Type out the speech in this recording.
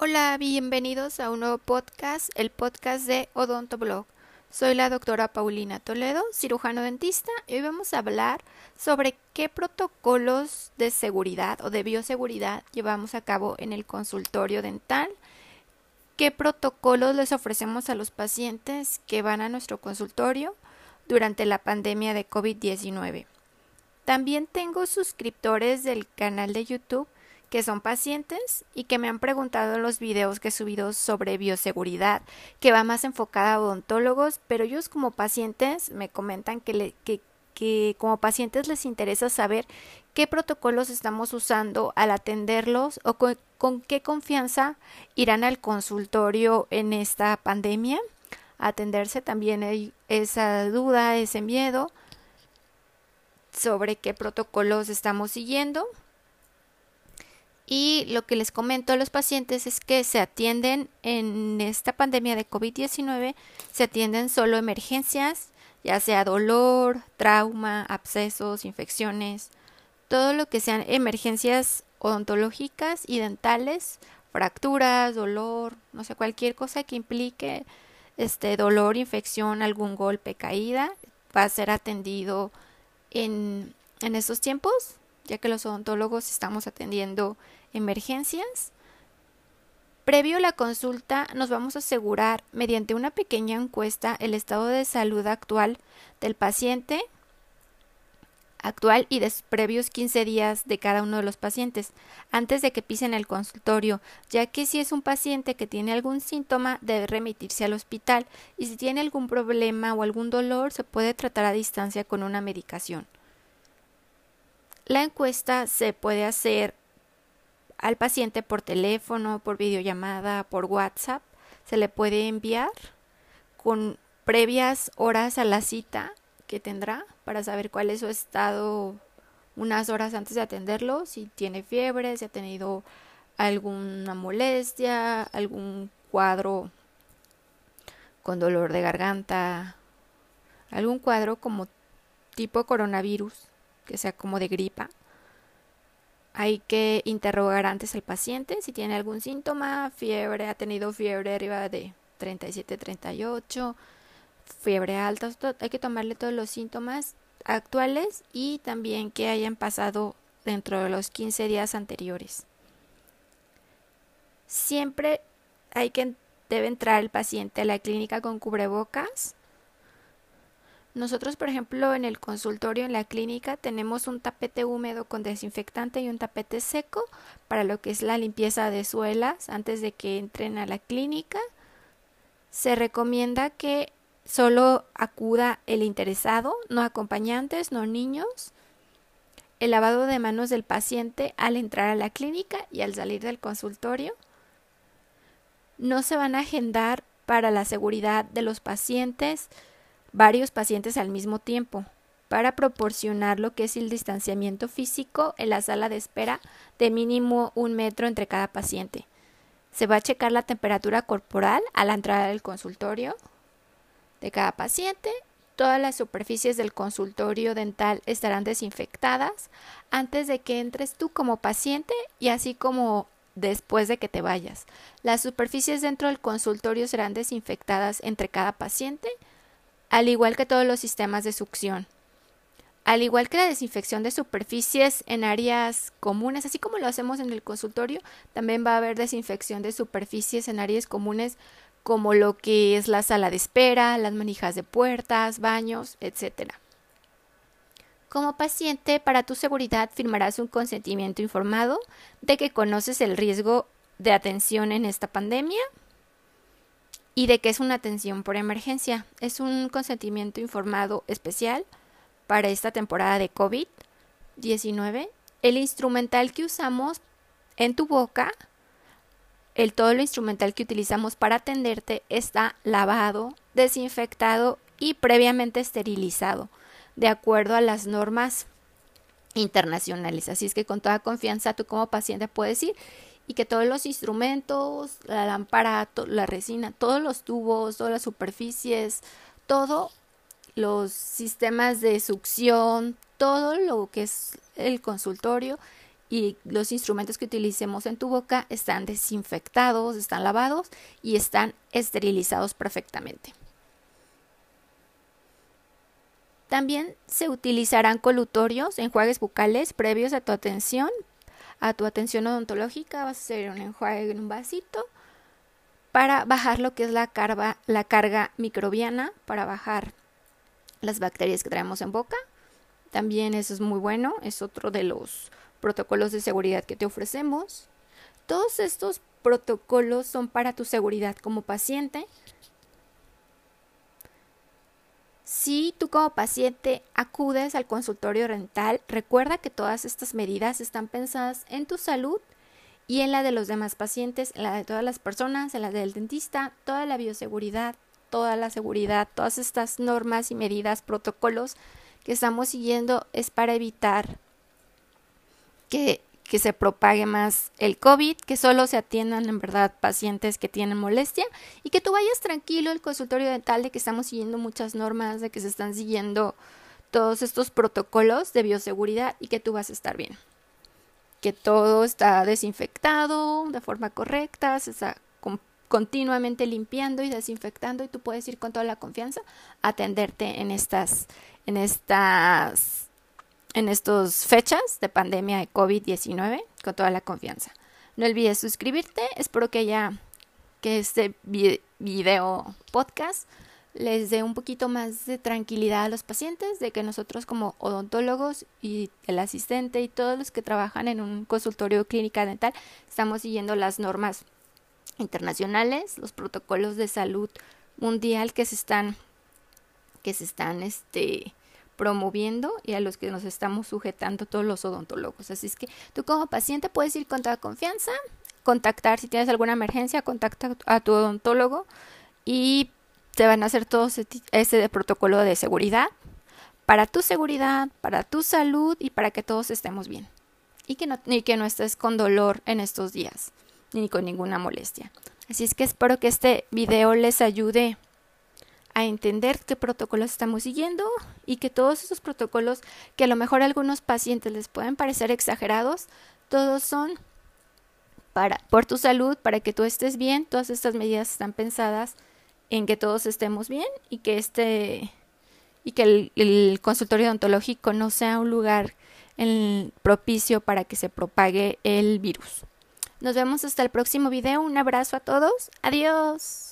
Hola, bienvenidos a un nuevo podcast, el podcast de Odontoblog. Soy la doctora Paulina Toledo, cirujano dentista, y hoy vamos a hablar sobre qué protocolos de seguridad o de bioseguridad llevamos a cabo en el consultorio dental, qué protocolos les ofrecemos a los pacientes que van a nuestro consultorio durante la pandemia de COVID-19. También tengo suscriptores del canal de YouTube que son pacientes y que me han preguntado en los videos que he subido sobre bioseguridad, que va más enfocada a odontólogos, pero ellos como pacientes me comentan que, que, que como pacientes les interesa saber qué protocolos estamos usando al atenderlos o con, con qué confianza irán al consultorio en esta pandemia. Atenderse también esa duda, ese miedo sobre qué protocolos estamos siguiendo y lo que les comento a los pacientes es que se atienden en esta pandemia de COVID-19, se atienden solo emergencias, ya sea dolor, trauma, abscesos, infecciones, todo lo que sean emergencias odontológicas y dentales, fracturas, dolor, no sé, cualquier cosa que implique este dolor, infección, algún golpe, caída, va a ser atendido en, en estos tiempos, ya que los odontólogos estamos atendiendo emergencias. Previo a la consulta nos vamos a asegurar mediante una pequeña encuesta el estado de salud actual del paciente actual y de previos 15 días de cada uno de los pacientes antes de que pisen el consultorio, ya que si es un paciente que tiene algún síntoma debe remitirse al hospital y si tiene algún problema o algún dolor se puede tratar a distancia con una medicación. La encuesta se puede hacer al paciente por teléfono, por videollamada, por WhatsApp. Se le puede enviar con previas horas a la cita que tendrá para saber cuál es su estado unas horas antes de atenderlo, si tiene fiebre, si ha tenido alguna molestia, algún cuadro con dolor de garganta, algún cuadro como tipo coronavirus, que sea como de gripa. Hay que interrogar antes al paciente si tiene algún síntoma, fiebre, ha tenido fiebre arriba de 37, 38, fiebre alta, hay que tomarle todos los síntomas actuales y también que hayan pasado dentro de los 15 días anteriores. Siempre hay que debe entrar el paciente a la clínica con cubrebocas nosotros, por ejemplo, en el consultorio, en la clínica, tenemos un tapete húmedo con desinfectante y un tapete seco para lo que es la limpieza de suelas antes de que entren a la clínica. Se recomienda que solo acuda el interesado, no acompañantes, no niños. El lavado de manos del paciente al entrar a la clínica y al salir del consultorio. No se van a agendar para la seguridad de los pacientes varios pacientes al mismo tiempo para proporcionar lo que es el distanciamiento físico en la sala de espera de mínimo un metro entre cada paciente. Se va a checar la temperatura corporal a la entrada del consultorio de cada paciente. Todas las superficies del consultorio dental estarán desinfectadas antes de que entres tú como paciente y así como después de que te vayas. Las superficies dentro del consultorio serán desinfectadas entre cada paciente al igual que todos los sistemas de succión. Al igual que la desinfección de superficies en áreas comunes, así como lo hacemos en el consultorio, también va a haber desinfección de superficies en áreas comunes como lo que es la sala de espera, las manijas de puertas, baños, etc. Como paciente, para tu seguridad firmarás un consentimiento informado de que conoces el riesgo de atención en esta pandemia y de que es una atención por emergencia. Es un consentimiento informado especial para esta temporada de COVID-19. El instrumental que usamos en tu boca, el todo lo instrumental que utilizamos para atenderte está lavado, desinfectado y previamente esterilizado, de acuerdo a las normas internacionales. Así es que con toda confianza tú como paciente puedes ir y que todos los instrumentos, la lámpara, la resina, todos los tubos, todas las superficies, todo los sistemas de succión, todo lo que es el consultorio y los instrumentos que utilicemos en tu boca están desinfectados, están lavados y están esterilizados perfectamente. También se utilizarán colutorios, enjuagues bucales previos a tu atención, a tu atención odontológica. Vas a hacer un enjuague en un vasito para bajar lo que es la carga, la carga microbiana, para bajar las bacterias que traemos en boca. También eso es muy bueno, es otro de los protocolos de seguridad que te ofrecemos. Todos estos protocolos son para tu seguridad como paciente. Si tú como paciente acudes al consultorio rental, recuerda que todas estas medidas están pensadas en tu salud y en la de los demás pacientes, en la de todas las personas, en la del dentista, toda la bioseguridad, toda la seguridad, todas estas normas y medidas, protocolos que estamos siguiendo es para evitar que, que se propague más el COVID, que solo se atiendan en verdad pacientes que tienen molestia y que tú vayas tranquilo el consultorio dental de que estamos siguiendo muchas normas, de que se están siguiendo todos estos protocolos de bioseguridad y que tú vas a estar bien. Que todo está desinfectado de forma correcta, se está continuamente limpiando y desinfectando y tú puedes ir con toda la confianza a atenderte en estas en estas en estas fechas de pandemia de COVID-19 con toda la confianza. No olvides suscribirte, espero que ya que este video podcast les dé un poquito más de tranquilidad a los pacientes de que nosotros como odontólogos y el asistente y todos los que trabajan en un consultorio clínica dental estamos siguiendo las normas internacionales, los protocolos de salud mundial que se están que se están este promoviendo y a los que nos estamos sujetando todos los odontólogos. Así es que tú como paciente puedes ir con toda confianza, contactar si tienes alguna emergencia, contacta a tu odontólogo y te van a hacer todo ese, protocolo de seguridad para tu seguridad, para tu salud y para que todos estemos bien. Y que no, que no estés con dolor en estos días, ni con ninguna molestia. Así es que espero que este video les ayude a entender qué protocolos estamos siguiendo y que todos esos protocolos que a lo mejor a algunos pacientes les pueden parecer exagerados, todos son para por tu salud, para que tú estés bien, todas estas medidas están pensadas en que todos estemos bien y que este y que el, el consultorio odontológico no sea un lugar propicio para que se propague el virus. Nos vemos hasta el próximo video. Un abrazo a todos. Adiós.